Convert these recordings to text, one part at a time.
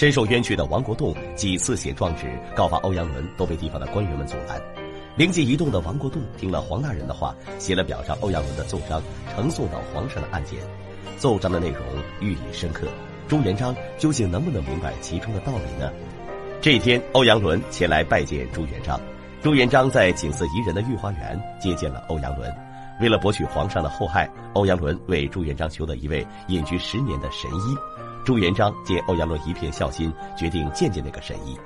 深受冤屈的王国栋几次写状纸告发欧阳伦，都被地方的官员们阻拦。灵机一动的王国栋听了黄大人的话，写了表彰欧阳伦的奏章，呈送到皇上的案件。奏章的内容寓意深刻，朱元璋究竟能不能明白其中的道理呢？这一天，欧阳伦前来拜见朱元璋。朱元璋在景色宜人的御花园接见了欧阳伦。为了博取皇上的厚爱，欧阳伦为朱元璋求了一位隐居十年的神医。朱元璋见欧阳伦一片孝心，决定见见那个神医。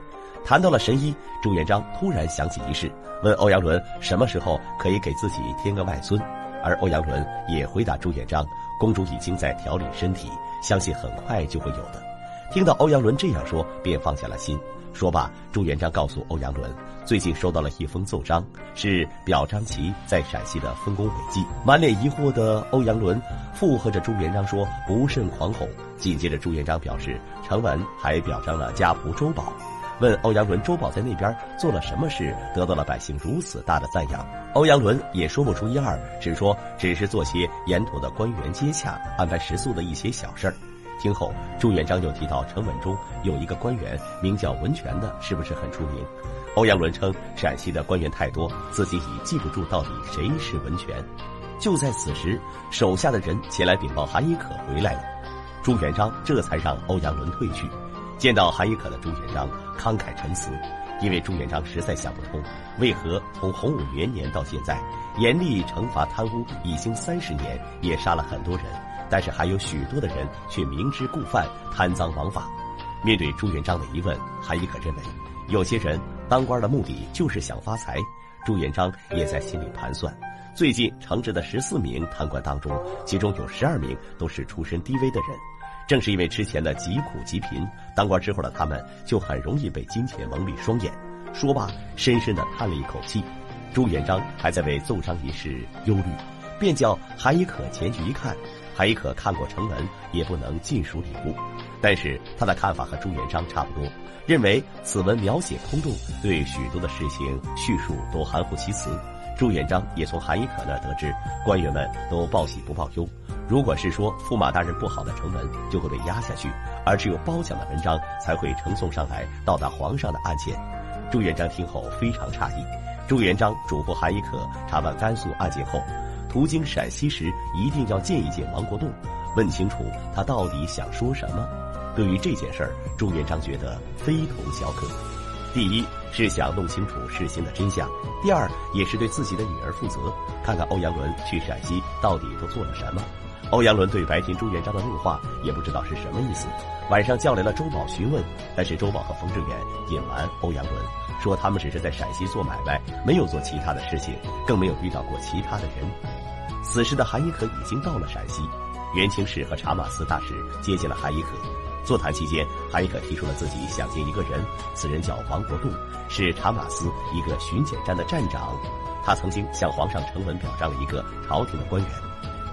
谈到了神医，朱元璋突然想起一事，问欧阳伦什么时候可以给自己添个外孙。而欧阳伦也回答朱元璋，公主已经在调理身体，相信很快就会有的。听到欧阳伦这样说，便放下了心。说罢，朱元璋告诉欧阳伦，最近收到了一封奏章，是表彰其在陕西的丰功伟绩。满脸疑惑的欧阳伦附和着朱元璋说：“不甚惶恐。”紧接着，朱元璋表示，程文还表彰了家仆周宝，问欧阳伦周宝在那边做了什么事，得到了百姓如此大的赞扬。欧阳伦也说不出一二，只说只是做些沿途的官员接洽、安排食宿的一些小事儿。听后，朱元璋又提到陈文中有一个官员名叫文权的，是不是很出名？欧阳伦称陕西的官员太多，自己已记不住到底谁是文权。就在此时，手下的人前来禀报韩一可回来了，朱元璋这才让欧阳伦退去。见到韩一可的朱元璋慷慨陈词，因为朱元璋实在想不通，为何从洪武元年到现在，严厉惩罚贪污已经三十年，也杀了很多人。但是还有许多的人却明知故犯，贪赃枉法。面对朱元璋的疑问，韩亦可认为，有些人当官的目的就是想发财。朱元璋也在心里盘算，最近惩治的十四名贪官当中，其中有十二名都是出身低微的人。正是因为之前的极苦极贫，当官之后的他们就很容易被金钱蒙蔽双眼。说罢，深深的叹了一口气。朱元璋还在为奏章一事忧虑，便叫韩亦可前去一看。韩一可看过成文，也不能尽数领悟，但是他的看法和朱元璋差不多，认为此文描写空洞，对许多的事情叙述都含糊其辞。朱元璋也从韩一可那得知，官员们都报喜不报忧。如果是说驸马大人不好的成文，就会被压下去，而只有褒奖的文章才会呈送上来，到达皇上的案前。朱元璋听后非常诧异。朱元璋嘱咐韩一可查办甘肃案件后。途经陕西时，一定要见一见王国栋，问清楚他到底想说什么。对于这件事儿，朱元璋觉得非同小可。第一是想弄清楚事情的真相，第二也是对自己的女儿负责，看看欧阳伦去陕西到底都做了什么。欧阳伦对白天朱元璋的怒话也不知道是什么意思，晚上叫来了周宝询问，但是周宝和冯志远隐瞒欧阳伦，说他们只是在陕西做买卖，没有做其他的事情，更没有遇到过其他的人。此时的韩一可已经到了陕西，元清使和查马斯大使接见了韩一可。座谈期间，韩一可提出了自己想见一个人，此人叫王国栋，是查马斯一个巡检站的站长。他曾经向皇上呈文表彰了一个朝廷的官员。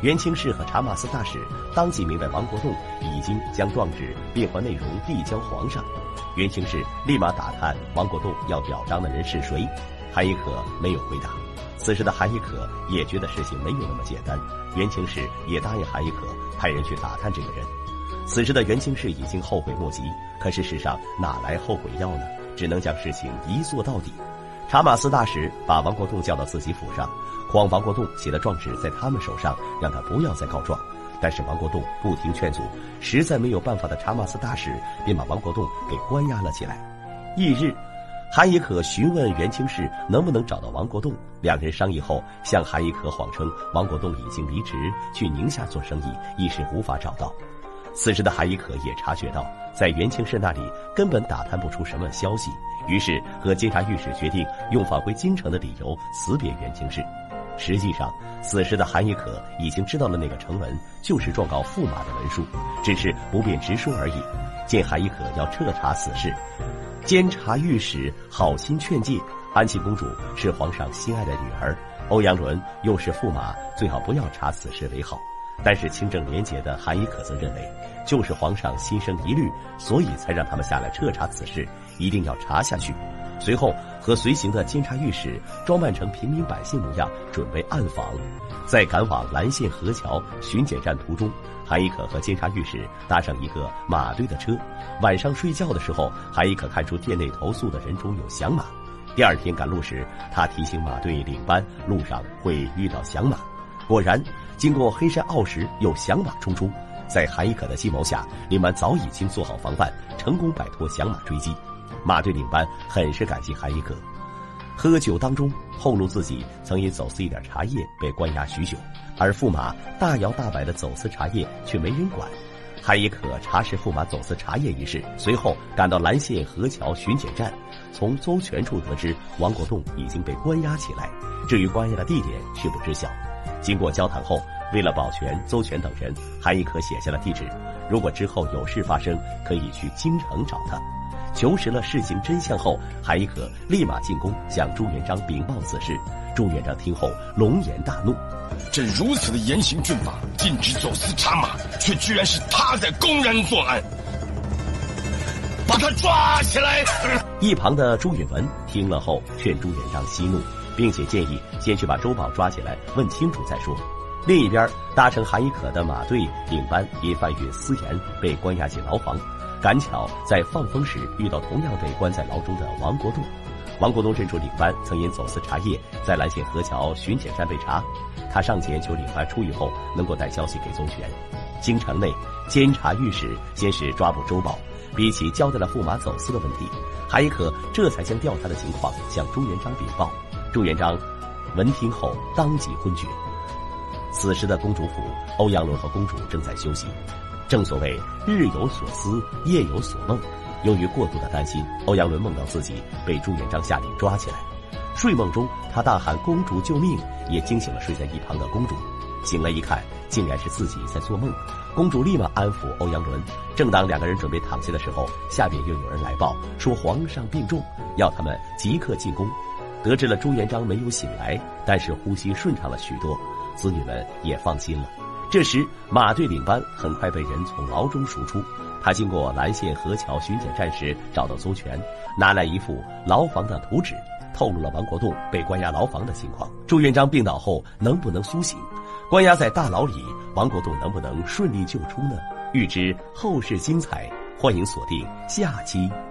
元清使和查马斯大使当即明白王国栋已经将状纸变换内容递交皇上。元清使立马打探王国栋要表彰的人是谁，韩亦可没有回答。此时的韩亦可也觉得事情没有那么简单，袁清氏也答应韩亦可派人去打探这个人。此时的袁清氏已经后悔莫及，可事实上哪来后悔药呢？只能将事情一做到底。查马斯大使把王国栋叫到自己府上，诓王国栋写了状纸在他们手上，让他不要再告状。但是王国栋不听劝阻，实在没有办法的查马斯大使便把王国栋给关押了起来。翌日。韩一可询问袁清氏能不能找到王国栋，两人商议后，向韩一可谎称王国栋已经离职去宁夏做生意，一时无法找到。此时的韩一可也察觉到，在袁清氏那里根本打探不出什么消息，于是和监察御史决定用返回京城的理由辞别袁清氏。实际上，此时的韩亦可已经知道了那个呈文就是状告驸马的文书，只是不便直说而已。见韩亦可要彻查此事。监察御史好心劝诫：安庆公主是皇上心爱的女儿，欧阳伦又是驸马，最好不要查此事为好。但是清正廉洁的韩亦可则认为，就是皇上心生疑虑，所以才让他们下来彻查此事，一定要查下去。随后和随行的监察御史装扮成平民百姓模样，准备暗访。在赶往蓝县河桥巡检站途中，韩一可和监察御史搭上一个马队的车。晚上睡觉的时候，韩一可看出店内投诉的人中有响马。第二天赶路时，他提醒马队领班路上会遇到响马。果然，经过黑山坳时有响马冲出。在韩一可的计谋下，领班早已经做好防范，成功摆脱响马追击。马队领班很是感激韩一可。喝酒当中透露自己曾因走私一点茶叶被关押许久，而驸马大摇大摆的走私茶叶却没人管。韩一可查实驸马走私茶叶一事，随后赶到蓝县河桥巡检站，从邹全处得知王国栋已经被关押起来，至于关押的地点却不知晓。经过交谈后，为了保全邹全等人，韩一可写下了地址，如果之后有事发生，可以去京城找他。求实了事情真相后，韩一可立马进宫向朱元璋禀报此事。朱元璋听后龙颜大怒。朕如此的严刑峻法，禁止走私茶马，却居然是他在公然作案，把他抓起来！一旁的朱允文听了后，劝朱元璋息怒，并且建议先去把周宝抓起来问清楚再说。另一边，搭乘韩一可的马队领班因犯与私盐被关押进牢房，赶巧在放风时遇到同样被关在牢中的王国栋。王国栋镇主领班曾因走私茶叶在蓝县河桥巡检站被查，他上前求领班出狱后能够带消息给宗全。京城内监察御史先是抓捕周宝，逼其交代了驸马走私的问题，韩一可这才将调查的情况向朱元璋禀报。朱元璋闻听后当即昏厥。此时的公主府，欧阳伦和公主正在休息。正所谓日有所思，夜有所梦。由于过度的担心，欧阳伦梦到自己被朱元璋下令抓起来。睡梦中，他大喊“公主救命”，也惊醒了睡在一旁的公主。醒来一看，竟然是自己在做梦。公主立马安抚欧阳伦。正当两个人准备躺下的时候，下边又有人来报说皇上病重，要他们即刻进宫。得知了朱元璋没有醒来，但是呼吸顺畅了许多，子女们也放心了。这时，马队领班很快被人从牢中赎出。他经过蓝县河桥巡检站时，找到邹全，拿来一副牢房的图纸，透露了王国栋被关押牢房的情况。朱元璋病倒后能不能苏醒？关押在大牢里，王国栋能不能顺利救出呢？欲知后事精彩，欢迎锁定下期。